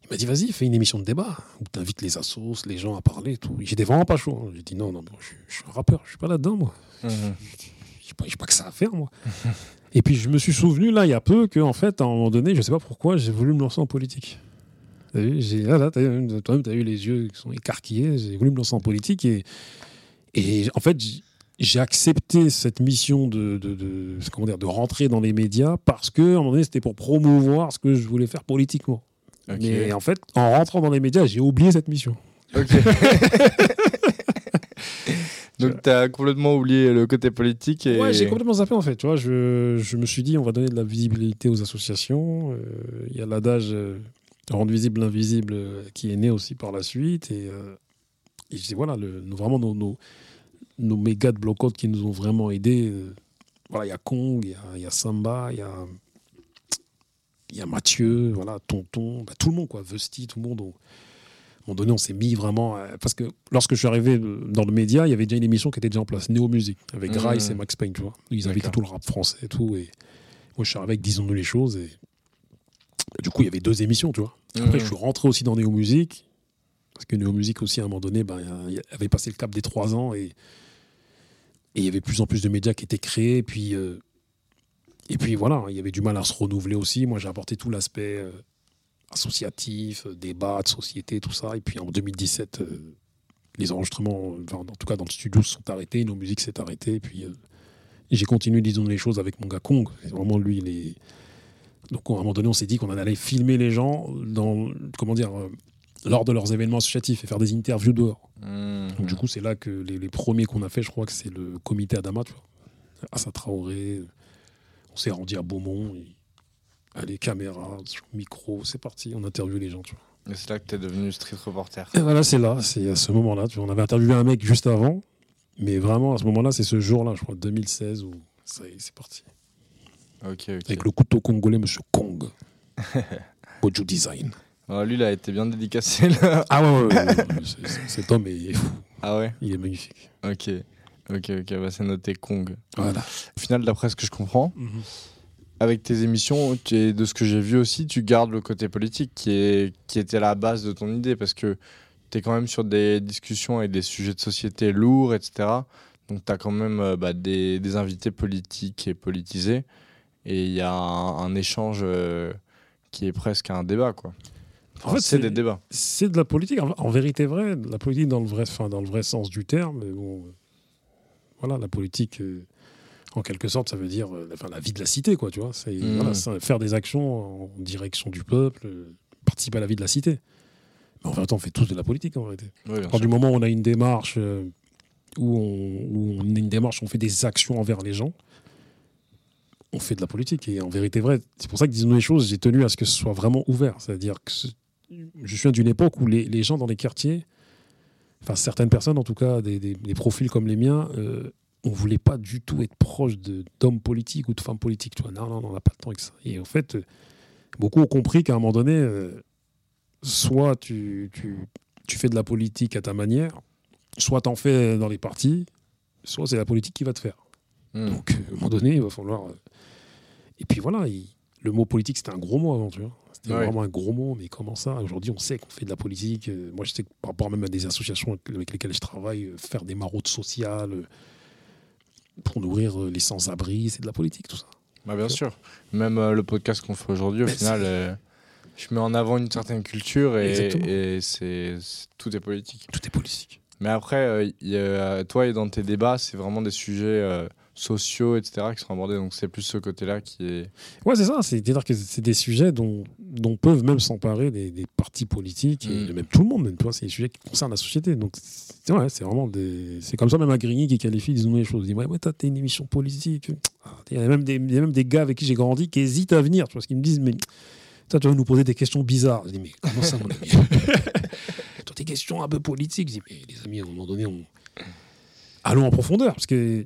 C: Il m'a dit, vas-y, fais une émission de débat où tu invites les assos, les gens à parler et tout. J'étais vraiment pas chaud. hein. J'ai dit, non, non, non, je, je suis un rappeur, je suis pas là-dedans, moi.
A: Mhm.
C: J'ai pas, pas que ça à faire, moi. et puis, je me suis souvenu, là, il y a peu, qu'en fait, à un moment donné, je sais pas pourquoi, j'ai voulu me lancer en politique. T'as vu là, toi-même, t'as eu les yeux qui sont écarquillés. J'ai voulu me lancer en politique et, et en fait, j'ai- j'ai accepté cette mission de, de, de- comment dire, de rentrer dans les médias parce que, à un moment donné, c'était pour promouvoir ce que je voulais faire politiquement.
A: Ok.
C: Mais en fait, en rentrant dans les médias, j'ai oublié cette mission.
A: Ok. [LAUGHS] Donc t'as complètement oublié le côté politique et.
C: Ouais, j'ai complètement zappé en fait. Tu vois, je, je me suis dit, on va donner de la visibilité aux associations. Euh, Il y a l'adage euh, rendre visible l'invisible euh, qui est né aussi par la suite. Et, et je dis, voilà, le, vraiment nos, nos, nos méga de bloc qui nous ont vraiment aidés. voilà, il y a Kong, il y a, il y a Samba, il y a, il y a Mathieu, voilà, Tonton, bah, tout le monde, quoi, Vesti, tout le monde. on- à un moment donné, on s'est mis vraiment. parce que lorsque je suis arrivé dans le média, il y avait déjà une émission qui était déjà en place, Néo Musique, avec
A: Mmh.
C: Grice et Max Payne, tu vois. Ils invitaient tout le rap français et tout. Et moi, je suis arrivé avec Disons-nous les choses. Et du coup, il y avait deux émissions, tu vois. Après,
A: Mhm.
C: je suis rentré aussi dans Néo Musique. Parce que Néo Musique aussi, à un moment donné, ben, il y avait passé le cap des trois ans. Et, et il y avait de plus en plus de médias qui étaient créés. Et puis, euh, et puis voilà, il y avait du mal à se renouveler aussi. Moi, j'ai apporté tout l'aspect euh, associatif, euh, débat de société, tout ça. Et puis en 2017, euh, les enregistrements, enfin, en tout cas dans le studio, se sont arrêtés, nos musiques s'est arrêtées. Et puis j'ai continué, disons les choses, avec mon gars Kong. Vraiment lui, les... Donc à un moment donné, on s'est dit qu'on allait filmer les gens dans, comment dire, lors de leurs événements associatifs et faire des interviews dehors.
A: Mhm.
C: Donc, du coup, c'est là que les, les premiers qu'on a fait, je crois que c'est le comité Adama, tu vois. Assa Traoré, on s'est rendu à Beaumont. Allez, caméra, micro, c'est parti, on interviewe les gens, tu vois.
A: Et c'est là que t'es devenu street reporter.
C: Et voilà, c'est là, c'est à ce moment-là. Tu vois, on avait interviewé un mec juste avant, mais vraiment, à ce moment-là, c'est ce jour-là, je crois, 2016, où ça y est, c'est parti. Avec le couteau congolais, monsieur Kong. [LAUGHS] Bojo Design.
A: Lui, il a été bien dédicacé là.
C: Ah ouais, ouais, ouais, ouais, [LAUGHS] cet homme est fou,
A: Ah ouais?
C: Il est magnifique.
A: Ok. Ok, ok, bah, c'est noté Kong.
C: Voilà.
A: Au final, d'après ce que je comprends, avec tes émissions, es- de ce que j'ai vu aussi, tu gardes le côté politique qui, est, qui était la base de ton idée parce que tu es quand même sur des discussions et des sujets de société lourds, etc. Donc tu as quand même euh, bah, des, des invités politiques et politisés et il y a un, un échange euh, qui est presque un débat. Quoi.
C: En fait,
A: c'est des débats.
C: C'est de la politique, en, en vérité vrai, de la politique dans le vrai, enfin, dans le vrai sens du terme. Mais bon, euh, voilà, la politique, euh, en quelque sorte, ça veut dire euh, enfin, la vie de la cité, quoi, tu vois. C'est voilà, ça, faire des actions en direction du peuple, euh, participer à la vie de la cité. Mais en vérité, on fait tous de la politique, en vérité.
A: Oui,
C: À du moment où on a une démarche, où, on, où on a une démarche, on fait des actions envers les gens, on fait de la politique. Et en vérité, vrai, c'est pour ça que disons les choses, j'ai tenu à ce que ce soit vraiment ouvert. C'est-à-dire que je suis d'une époque où les, les gens dans les quartiers, enfin certaines personnes en tout cas, des, des- des profils comme les miens, euh, on voulait pas du tout être proche d'hommes politiques ou de femmes politiques. Tu vois. Non, non, on n'a pas le temps avec ça. Et en fait, euh, beaucoup ont compris qu'à un moment donné, euh, soit tu, tu, tu fais de la politique à ta manière, soit t'en fais dans les partis, soit c'est la politique qui va te faire.
A: Mm.
C: Donc, à un moment donné, il va falloir. Et puis voilà, il- le mot politique, c'était un gros mot avant, tu vois.
A: Ouais.
C: vraiment un gros mot, mais comment ça? Aujourd'hui, on sait qu'on fait de la politique. Euh, Moi, je sais que par rapport même à des associations avec- lesquelles je travaille, euh, faire des maraudes sociales euh, pour nourrir les sans-abri, c'est de la politique, tout ça.
A: Bah, bien sûr. Même euh, le podcast qu'on fait aujourd'hui, au
C: Mais
A: final, euh, je mets en avant une certaine culture et, c'est c'est- tout est politique.
C: Tout est politique.
A: Mais après, euh, il y a- toi et dans tes débats, c'est vraiment des sujets sociaux, etc., qui sont abordés. Donc c'est plus ce côté-là qui est.
C: Ouais, c'est ça. C'est-à-dire que c'est des sujets dont, dont peuvent même s'emparer des, des partis politiques et
A: Mm.
C: même tout le monde. Même, c'est des sujets qui concernent la société. Donc, c'est ouais, vraiment des. C'est comme ça, même à Grigny qui qualifie, disons les choses. Il dit Ouais, ouais, t'es une émission politique. Ah, Il y a même des, il y a même des gars avec qui j'ai grandi qui hésitent à venir. Tu vois, parce qu'ils me disent Mais toi, tu vas nous poser des questions bizarres. Je dis Mais comment ça, mon ami? [LAUGHS] Toi, tes questions un peu politiques. Je dis Mais les amis, à un moment donné, on... allons en profondeur. Parce que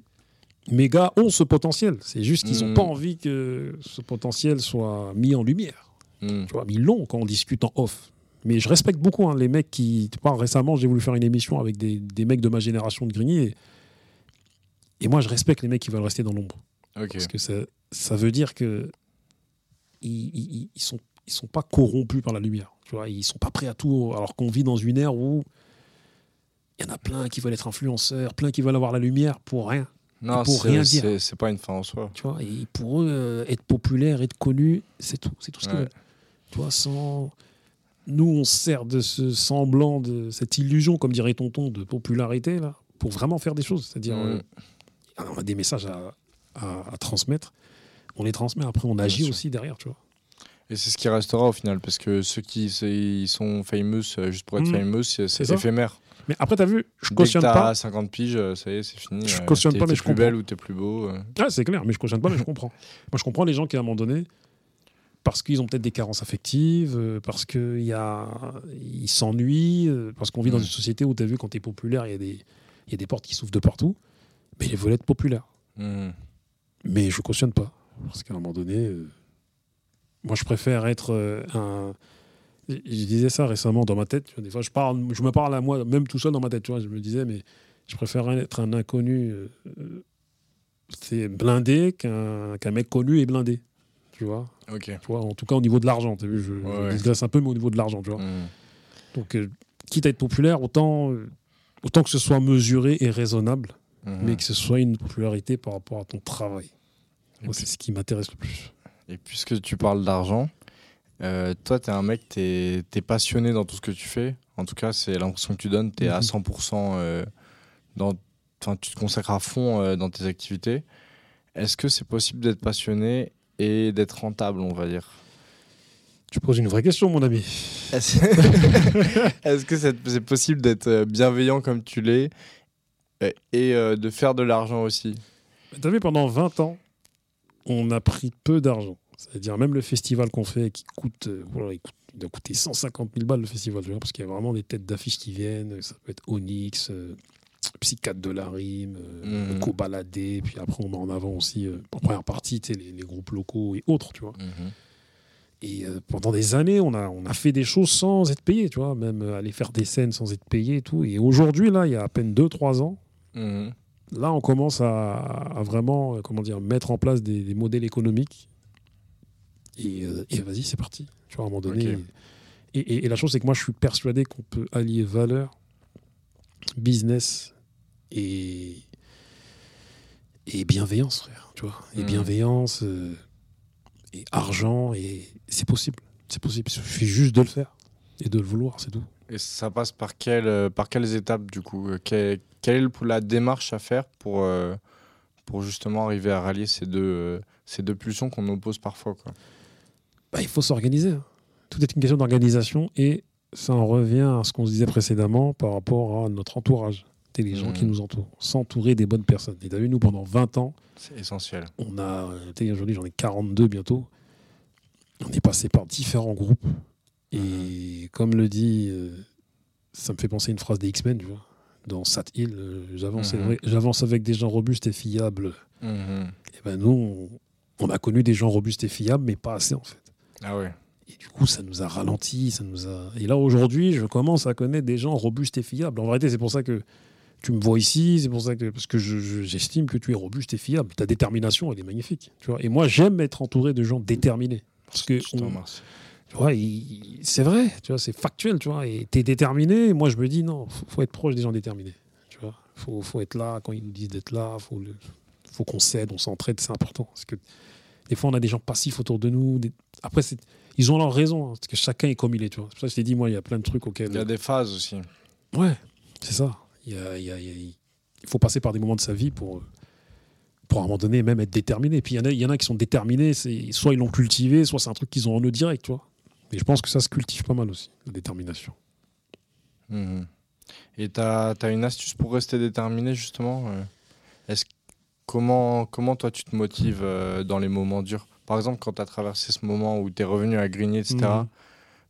C: mes gars ont ce potentiel. C'est juste qu'ils n'ont
A: Mm.
C: pas envie que ce potentiel soit mis en lumière.
A: Mhm.
C: Tu vois, ils l'ont quand on discute en off. Mais je respecte beaucoup hein, les mecs qui. Tu vois, récemment, j'ai voulu faire une émission avec des, des mecs de ma génération de Grigny. Et, et moi, je respecte les mecs qui veulent rester dans l'ombre. Parce que ça, ça veut dire que ils, ils, ils sont, ils sont pas corrompus par la lumière. Tu vois, ils sont pas prêts à tout. Alors qu'on vit dans une ère où il y en a plein qui veulent être influenceurs, plein qui veulent avoir la lumière pour rien.
A: Non,
C: pour rien dire.
A: c'est pas une fin en soi.
C: Tu vois, et pour eux, euh, être populaire, être connu, c'est tout. C'est tout ce qu'ils
A: Ouais.
C: veulent. Tu vois, sans. Nous, on se sert de ce semblant, de cette illusion, comme dirait Tonton, de popularité, là, pour vraiment faire des choses. C'est-à-dire, euh, on a des messages à, à- à transmettre. On les transmet, après, on agit aussi derrière, tu vois.
A: Et c'est ce qui restera au final, parce que ceux qui ils sont famous euh, juste pour être
C: Mhm.
A: famous, c'est éphémère.
C: Mais après, tu as vu, je
A: Dès que
C: cautionne
A: t'as
C: pas.
A: 50 piges, euh, ça y est, c'est fini.
C: Je
A: euh,
C: cautionne
A: t'es-
C: pas, mais
A: t'es
C: je
A: plus
C: comprends.
A: belle ou t'es plus beau. euh.
C: Ah, c'est clair, mais je cautionne pas, mais je comprends. Moi, je comprends les gens qui, à un moment donné, parce qu'ils ont peut-être des carences affectives, euh, parce qu'ils y a... ils s'ennuient, euh, parce qu'on vit dans
A: Mm.
C: une société où tu as vu, quand tu es populaire, il y, a des... il y a des portes qui s'ouvrent de partout, mais ils veulent être populaires.
A: Mhm.
C: Mais je cautionne pas. Parce qu'à un moment donné, euh, moi, je préfère être euh, un. Je disais ça récemment dans ma tête. Des fois, je, parle, je me parle à moi, même tout seul dans ma tête. Tu vois, je me disais, mais je préfère être un inconnu. euh, c'est blindé qu'un mec connu et blindé. Tu vois,
A: Ok.
C: tu vois En tout cas, au niveau de l'argent. Je, je
A: Ouais.
C: un peu, mais au niveau de l'argent. Tu vois
A: Mhm.
C: Donc, euh, quitte à être populaire, autant, euh, autant que ce soit mesuré et raisonnable,
A: Mhm.
C: mais que ce soit une popularité par rapport à ton travail. C'est ce qui m'intéresse le plus.
A: Et puisque tu parles d'argent, euh, toi, tu es un mec, tu es, passionné dans tout ce que tu fais. En tout cas, c'est l'impression que tu donnes. Tu es à
C: Mhm.
A: 100%, euh, dans, tu te consacres à fond euh, dans tes activités. Est-ce que c'est possible d'être passionné et d'être rentable, on va dire?
C: Tu poses une vraie question, mon ami.
A: Est-ce [LAUGHS] que c'est possible d'être euh, bienveillant comme tu l'es et de faire de l'argent aussi?
C: T'as vu, pendant 20 ans, on a pris peu d'argent. C'est-à-dire, même le festival qu'on fait, qui coûte, euh, voilà, il, coûte- il doit coûter 150 000 balles, le festival, parce qu'il y a vraiment des têtes d'affiches qui viennent. Ça peut être Onyx, euh, Psychiatre de la Rime, euh,
A: Mhm.
C: Cobaladé, puis après, on met en avant aussi, euh, en première partie, les, les groupes locaux et autres, tu vois. Et euh, pendant des années, on a, on a fait des choses sans être payé, tu vois, même aller faire des scènes sans être payé et tout. Et aujourd'hui, là, il y a à peine 2-3 ans,
A: Mhm.
C: là, on commence à, à vraiment, comment dire, mettre en place des, des modèles économiques. Et, euh, et vas-y, c'est parti. Tu vois, à un moment donné. Et, et- et la chose, c'est que moi, je suis persuadé qu'on peut allier valeur, business et, et bienveillance, frère. Tu vois, et
A: Mhm.
C: bienveillance euh, et argent, et c'est possible. C'est possible. Il suffit juste de le faire et de le vouloir, c'est tout.
A: Et ça passe par, quelle, euh, par quelles étapes du coup Euh, que- Quelle est la démarche à faire pour, euh, pour justement arriver à rallier ces deux, euh, ces deux pulsions qu'on oppose parfois quoi?
C: Bah, il faut s'organiser. hein. Tout est une question d'organisation et ça en revient à ce qu'on se disait précédemment par rapport à notre entourage, les gens qui nous entourent. S'entourer des bonnes personnes. Et t'as vu, nous, pendant 20 ans,
A: C'est essentiel.
C: on a, aujourd'hui j'en ai 42 bientôt, on est passé par différents groupes. Et comme le dit, euh, ça me fait penser à une phrase des X-Men, tu vois. Dans Sat Hill, euh, j'avance avec- j'avance avec des gens robustes et fiables. Et ben nous, on, on a connu des gens robustes et fiables, mais pas assez en fait.
A: Ah ouais.
C: Et du coup, ça nous a ralenti, ça nous a. Et là aujourd'hui, je commence à connaître des gens robustes et fiables. En vérité, c'est pour ça que tu me vois ici, c'est pour ça que parce que je- je- j'estime que tu es robuste et fiable. Ta détermination, elle est magnifique. Tu vois. Et moi, j'aime être entouré de gens déterminés. Parce que on- tu vois, c'est vrai, tu vois, c'est factuel, tu vois. Et t'es déterminé. et Moi, je me dis non, faut, faut être proche des gens déterminés. Tu vois, faut, faut être là quand ils nous disent d'être là. Faut, le- faut qu'on s'aide, on s'entraide, c'est important. Parce que des fois, on a des gens passifs autour de nous. des- Après, ils ont leur raison, hein, parce que chacun est comme il est. Tu vois. C'est pour ça que je t'ai dit, moi, il y a plein de trucs auxquels.
A: Il y a des phases aussi.
C: Ouais, c'est ça. Il, y a- il y a- il y a- il faut passer par des moments de sa vie pour, pour à un moment donné même être déterminé. Puis il y en a, il y en a qui sont déterminés, c'est, soit ils l'ont cultivé, soit c'est un truc qu'ils ont en eux direct, tu vois. Mais je pense que ça se cultive pas mal aussi, la détermination.
A: Mhm. Et tu as, une astuce pour rester déterminé, justement euh, Est-ce comment, comment toi tu te motives euh, dans les moments durs? Par exemple, quand tu as traversé ce moment où tu es revenu à Grigny, etc.
C: Mhm.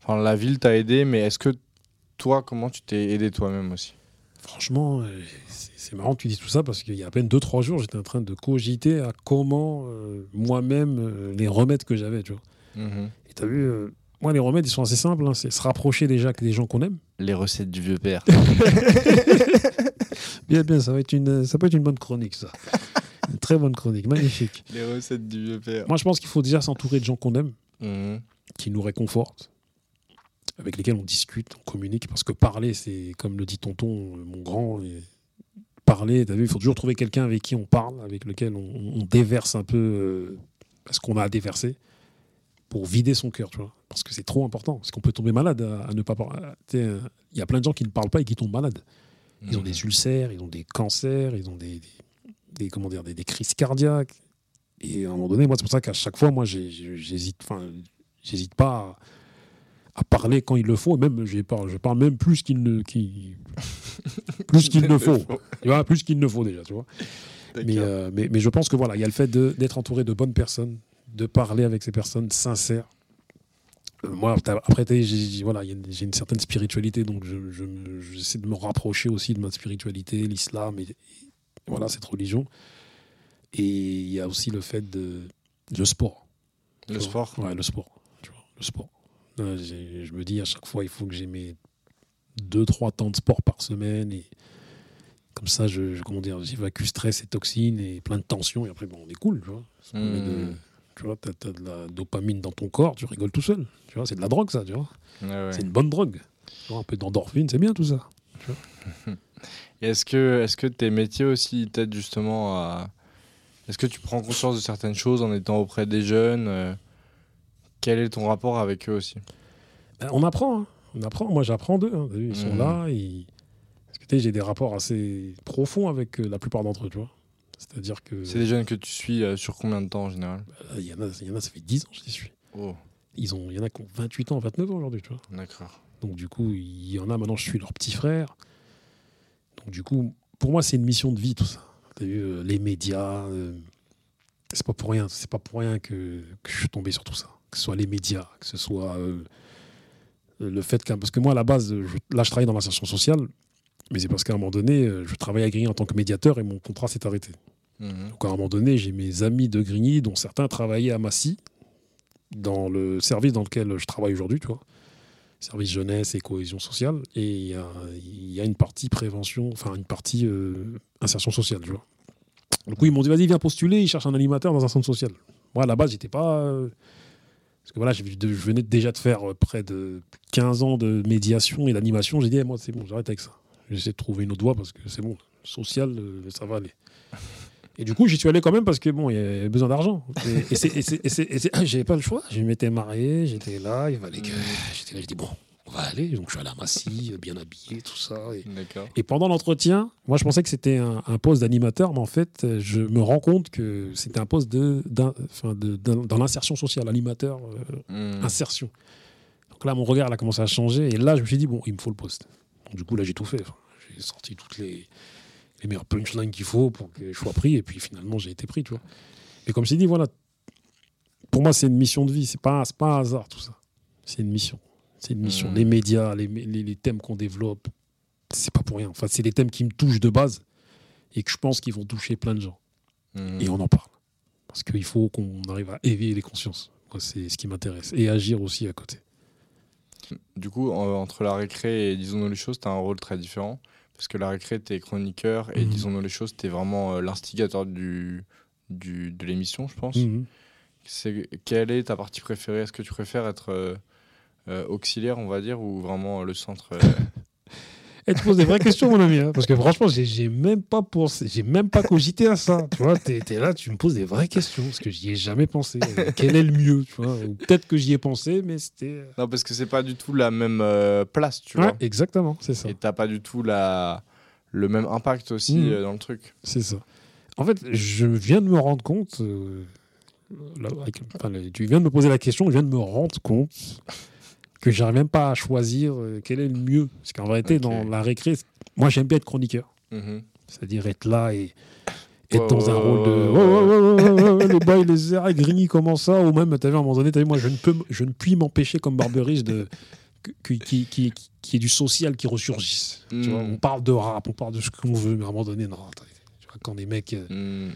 A: Enfin, la ville t'a aidé, mais est-ce que toi, comment tu t'es aidé toi-même aussi?
C: Franchement, euh, c'est, marrant que tu dises tout ça parce qu'il y a à peine 2-3 jours, j'étais en train de cogiter à comment euh, moi-même euh, les remèdes que j'avais, tu vois.
A: Mhm.
C: Et t'as vu, euh, Moi, les remèdes, ils sont assez simples. hein. C'est se rapprocher déjà des gens qu'on aime.
D: Les recettes du vieux père. [LAUGHS]
C: Bien, bien, ça va être une, ça peut être une bonne chronique, ça. [LAUGHS] [LAUGHS] Très bonne chronique, magnifique. [LAUGHS]
D: Les recettes du vieux père.
C: Moi, je pense qu'il faut déjà s'entourer de gens qu'on aime,
D: Mhm.
C: qui nous réconfortent, avec lesquels on discute, on communique. Parce que parler, c'est comme le dit tonton, euh, mon grand. et parler, t'as vu, il faut toujours trouver quelqu'un avec qui on parle, avec lequel on, on déverse un peu euh, ce qu'on a à déverser pour vider son cœur, tu vois. Parce que c'est trop important. Parce qu'on peut tomber malade à, à ne pas parler. Euh, Il y a plein de gens qui ne parlent pas et qui tombent malades. Ils ont
D: Mhm.
C: des ulcères, ils ont des cancers, ils ont des, des, des- comment dire, des, des crises cardiaques. Et à un moment donné, moi, c'est pour ça qu'à chaque fois, moi, j'hésite, enfin, j'hésite pas à, à parler quand il le faut. Et même, je parle, je parle même plus qu'il ne, [LAUGHS] plus qu'il ne faut. Tu vois, plus qu'il ne faut déjà, tu vois. Mais, euh, mais, mais je pense que voilà, il y a le fait d'être entouré de bonnes personnes, de parler avec ces personnes sincères. Euh, moi, après, j'ai voilà, une- certaine spiritualité, donc je- je j'essaie de me rapprocher aussi de ma spiritualité, l'islam, et voilà, cette religion. Et il y a aussi le fait de le sport.
D: Le sport
C: Ouais, le sport. Tu vois, le sport. Je me dis à chaque fois, il faut que j'ai mes deux, trois temps de sport par semaine et comme ça, je, je- comment dire, j'évacue stress et toxines et plein de tensions et après, bon, on est cool, tu vois. De-
D: Mhm.
C: tu vois, t'as, t'as de la dopamine dans ton corps, tu rigoles tout seul. Tu vois, c'est de la drogue, ça, tu vois.
D: Ouais.
C: C'est une bonne drogue. Tu vois, un peu d'endorphine, c'est bien tout ça. [LAUGHS]
D: Est-ce que, est que tes métiers aussi t'aident justement à. Est-ce que tu prends conscience de certaines choses en étant auprès des jeunes euh, Quel est ton rapport avec eux aussi?
C: Ben, on apprend, hein. on apprend. Moi, j'apprends d'eux. hein. Ils sont
D: Mhm.
C: là. Ils... J'ai des rapports assez profonds avec euh, la plupart d'entre eux, tu vois. C'est-à-dire que.
D: C'est des jeunes que tu suis euh, sur combien de temps en général?
C: Il y, en a, y en a, ça fait 10 ans que je les suis.
D: Oh,
C: Ils ont, il y en a qui ont 28 ans, 29 ans aujourd'hui, tu vois.
D: d'accord.
C: Donc du coup, il y en a maintenant, je suis leur petit frère. Donc du coup, pour moi, c'est une mission de vie tout ça. Vu les médias, euh, c'est pas pour rien, c'est pas pour rien que, que je suis tombé sur tout ça. Que ce soit les médias, que ce soit euh, le fait que parce que moi à la base, je- là je travaille dans l'insertion sociale, mais c'est parce qu'à un moment donné, euh, je travaillais à Grigny en tant que médiateur et mon contrat s'est arrêté.
D: Mhm.
C: Donc à un moment donné, j'ai mes amis de Grigny, dont certains travaillaient à Massy, dans le service dans lequel je travaille aujourd'hui, tu vois. Service jeunesse et cohésion sociale. Et il y a, une partie prévention, enfin une partie euh, insertion sociale. Du coup, ils m'ont dit, vas-y, viens postuler, ils cherchent un animateur dans un centre social. Moi, à la base, j'étais pas... euh, Parce que voilà, je, venais déjà de faire euh, près de 15 ans de médiation et d'animation. J'ai dit, eh, moi, c'est bon, j'arrête avec ça. J'essaie de trouver une autre voie parce que c'est bon, social, ça va aller. Et du coup, j'y suis allé quand même parce que bon, il y avait besoin d'argent. Et, et c'est- j'avais pas le choix. Je m'étais marié, j'étais là, il fallait que. J'étais là, j'ai dit bon, on va aller. Donc je suis allé à Massy, bien habillé, tout ça. Et, et pendant l'entretien, moi je pensais que c'était un, un poste d'animateur, mais en fait, je me rends compte que c'était un poste de, de- dans l'insertion sociale, animateur, euh,
D: Mhm.
C: insertion. Donc là, mon regard il a commencé à changer. Et là, je me suis dit, bon, il me faut le poste. Donc, du coup, là, j'ai tout fait. J'ai sorti toutes les, les meilleures punchlines qu'il faut pour que je sois pris. Et puis finalement, j'ai été pris, tu vois. Mais comme je t'ai dit, voilà, pour moi, c'est une mission de vie. C'est pas, c'est pas un hasard, tout ça. C'est une mission. C'est une mission.
D: Mhm.
C: Les médias, les, les, les thèmes qu'on développe, c'est pas pour rien. Enfin, c'est des thèmes qui me touchent de base et que je pense qu'ils vont toucher plein de gens.
D: Mhm.
C: Et on en parle. Parce qu'il faut qu'on arrive à éveiller les consciences. C'est ce qui m'intéresse. Et agir aussi à côté.
D: Du coup, en- entre la récré et Disons-nous les choses, tu as un rôle très différent. Parce que la récré, tu es chroniqueur et
C: Mhm.
D: Disons-nous les choses, tu es vraiment euh, l'instigateur du, du, de l'émission, je pense.
C: Mhm.
D: C'est Quelle est ta partie préférée? Est-ce que tu préfères être euh, euh, auxiliaire, on va dire, ou vraiment le centre [LAUGHS]
C: Et tu poses des vraies questions, mon ami. hein, parce que franchement, j'ai même pas pensé, j'ai même pas cogité à ça. Tu vois, t'es es là, tu me poses des vraies questions parce que j'y ai jamais pensé. Euh, Quel est le mieux, tu vois? Peut-être que j'y ai pensé, mais c'était. euh,
D: Non, parce que c'est pas du tout la même euh, place, tu
C: Ouais,
D: vois.
C: exactement, c'est ça.
D: Et t'as pas du tout la... le même impact aussi euh, dans le truc.
C: C'est ça. En fait, je viens de me rendre compte. euh, là, avec- enfin, le- tu viens de me poser la question, je viens de me rendre compte que j'arrive même pas à choisir euh, quel est le mieux. Parce qu'en vérité,
D: Ok.
C: dans la récré, moi j'aime bien être chroniqueur.
D: Mhm.
C: C'est-à-dire être là et être
D: Ouais,
C: dans un rôle de.
D: ouais,
C: ouais, les bails, les airs, Grigny, comment ça? Ou même, tu vu, à un moment donné, t'as vu, moi je ne, peux, je ne puis m'empêcher comme Barberis de. Qui, qui, qui, qui est du social qui ressurgisse. Tu vois,
D: Mm.
C: on parle de rap, on parle de ce qu'on veut, mais à un moment donné, non. t'as- Tu vois, quand des mecs. euh,
D: Mhm.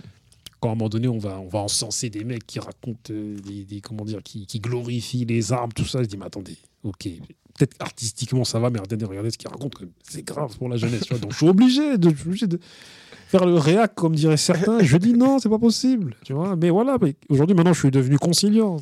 C: quand à un moment donné, on va, on va encenser des mecs qui racontent euh, des, des- comment dire, qui, qui glorifient les armes, tout ça, je dis, mais attendez, ok, peut-être artistiquement ça va, mais regardez ce quand même. c'est grave pour la jeunesse. donc je suis obligé de, faire le réac, comme diraient certains. Je dis non, c'est pas possible. Tu vois, mais voilà, aujourd'hui, maintenant, je suis devenu conciliant.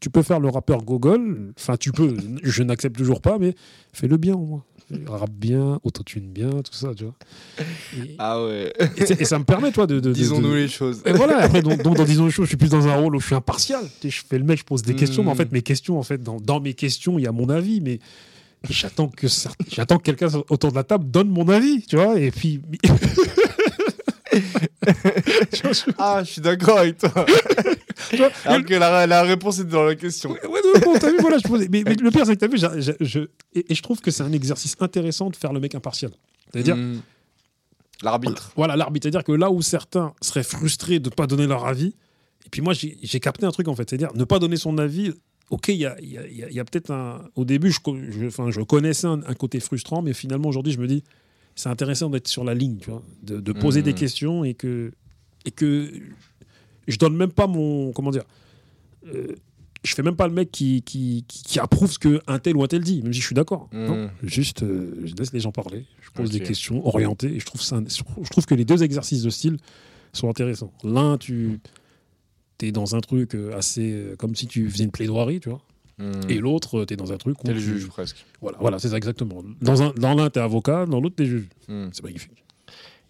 C: Tu peux faire le rappeur Gogol, enfin, tu peux, je n'accepte toujours pas, mais fais-le bien au moins. Rappe bien, autotune bien, tout ça, tu vois. Et, [LAUGHS]
A: Ah ouais.
C: et ça me permet, toi, de.
A: Disons-nous
C: de-
A: les choses.
C: et voilà, après, donc, donc, dans [LAUGHS] Disons les choses, je suis plus dans un rôle où je suis impartial. Tu sais, je fais le mec, je pose des questions, mais en
A: Mm.
C: fait, mes questions, en fait, dans, dans mes questions, il y a mon avis, mais j'attends que, que quelqu'un autour de la table donne mon avis, tu vois, et puis. [LAUGHS] [LAUGHS]
A: Ah, je suis d'accord avec toi. [LAUGHS] Alors que la, la réponse est dans la question.
C: Ouais, ouais, non, bon, t'as vu, voilà, je posais- mais, mais le pire, c'est que t'as vu, je, et, et je trouve que c'est un exercice intéressant de faire le mec impartial. C'est-à-dire,
A: Mm. L'arbitre.
C: Voilà, l'arbitre. C'est-à-dire que là où certains seraient frustrés de ne pas donner leur avis, et puis moi, j'ai capté un truc, en fait. C'est-à-dire, ne pas donner son avis, ok, il y a, peut-être un. Au début, je, je, connaissais un, un côté frustrant, mais finalement, aujourd'hui, je me dis, c'est intéressant d'être sur la ligne, tu vois, de, de poser des questions et que, et que je donne même pas mon. Comment dire euh, je fais même pas le mec qui, qui, qui, qui approuve ce qu'un tel ou un tel dit, même si je suis d'accord. Non, Juste, euh, je laisse les gens parler, je pose des questions orientées, et je trouve, ça, je trouve que les deux exercices de style sont intéressants. L'un, tu es dans un truc euh, assez. comme si tu faisais une plaidoirie, tu vois.
A: Mm.
C: Et l'autre, tu es dans un truc où.
A: T'es le
C: tu-
A: juge presque.
C: Voilà, voilà c'est ça exactement. Dans, un, dans l'un, tu es avocat, dans l'autre, tu es juge.
A: Mm.
C: C'est magnifique.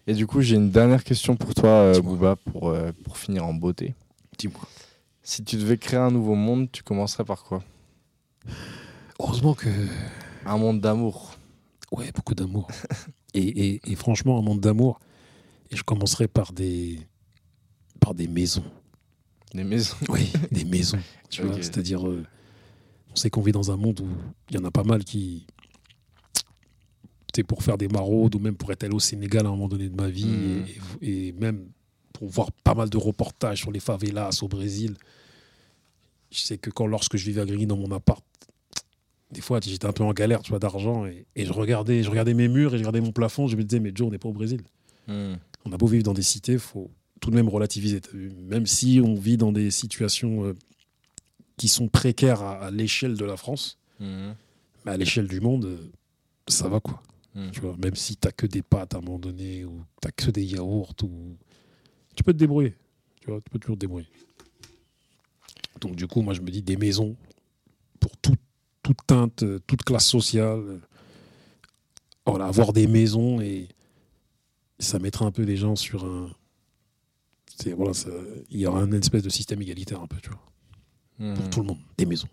A: Et du coup, j'ai une dernière question pour toi, euh. Booba, pour, euh, pour finir en beauté.
C: Dis-moi.
A: Si tu devais créer un nouveau monde, tu commencerais par quoi?
C: Heureusement que.
A: Un monde d'amour.
C: Ouais, beaucoup d'amour. [LAUGHS] et, et- et franchement, un monde d'amour. Et je commencerai par des. par des maisons.
A: Des maisons?
C: Oui, des maisons. [LAUGHS] Tu vois, c'est-à-dire, euh, on sait qu'on vit dans un monde où il y en a pas mal qui, c'est pour faire des maraudes ou même pour être allé au Sénégal à un moment donné de ma vie
A: Mhm.
C: et, et même pour voir pas mal de reportages sur les favelas au Brésil. Je sais que quand lorsque je vivais à Grigny dans mon appart, des fois j'étais un peu en galère, tu vois, d'argent et, et je regardais, je regardais mes murs et je regardais mon plafond, je me disais mais Joe, on n'est pas au Brésil.
A: Mm.
C: On a beau vivre dans des cités, faut tout de même relativiser. Même si on vit dans des situations euh, qui sont précaires à, à l'échelle de la France,
A: Mm.
C: mais à l'échelle du monde, euh, ça va quoi.
A: Mm.
C: Tu vois, même si t'as que des pâtes à un moment donné ou t'as que des yaourts ou tu peux te débrouiller. Tu vois, tu peux toujours te débrouiller. Donc du coup, moi je me dis des maisons pour tout- toute teinte, euh, toute classe sociale. euh, Voilà, avoir des maisons et ça mettra un peu les gens sur un. Voilà, ça- il y aura un espèce de système égalitaire un peu, tu vois, Pour tout le monde. Des maisons.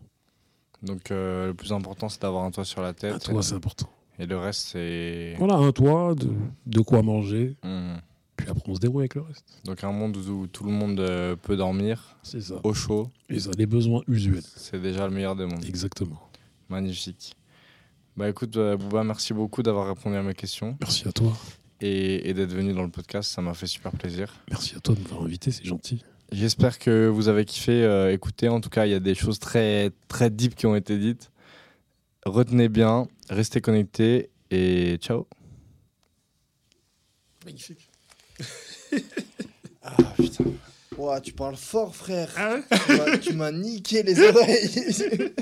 A: Donc, euh, le plus important, c'est d'avoir un toit sur la
C: Un
A: tête.
C: toit, c'est important.
A: Et le reste, c'est.
C: Voilà, un toit, de, de quoi manger,
A: Mm.
C: puis après on se débrouille avec le reste.
A: Donc, un monde où tout le monde euh, peut dormir
C: C'est ça.
A: au chaud,
C: Et ça, les besoins usuels.
A: c'est déjà le meilleur des mondes.
C: Exactement.
A: Magnifique. Bah écoute, euh, Bouba, merci beaucoup d'avoir répondu à mes questions
C: Merci à toi.
A: et, et d'être venu dans le podcast. Ça m'a fait super plaisir.
C: Merci à toi de m'avoir invité, c'est gentil.
A: J'espère que vous avez kiffé euh, écouter. En tout cas, il y a des choses très, très deep qui ont été dites. Retenez bien, restez connectés et ciao.
C: Magnifique.
E: Ah putain. Ouah, tu parles fort, frère.
C: Ah
E: Tu m'as- niqué les oreilles.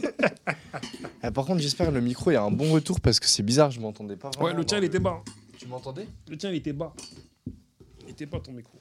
A: Ah, par contre, j'espère que le micro, il y a un bon retour parce que c'est bizarre, je m'entendais pas vraiment.
C: Ouais, le tien, il était bas.
A: Tu m'entendais?
C: Le tien, il était bas. Il était bas ton micro.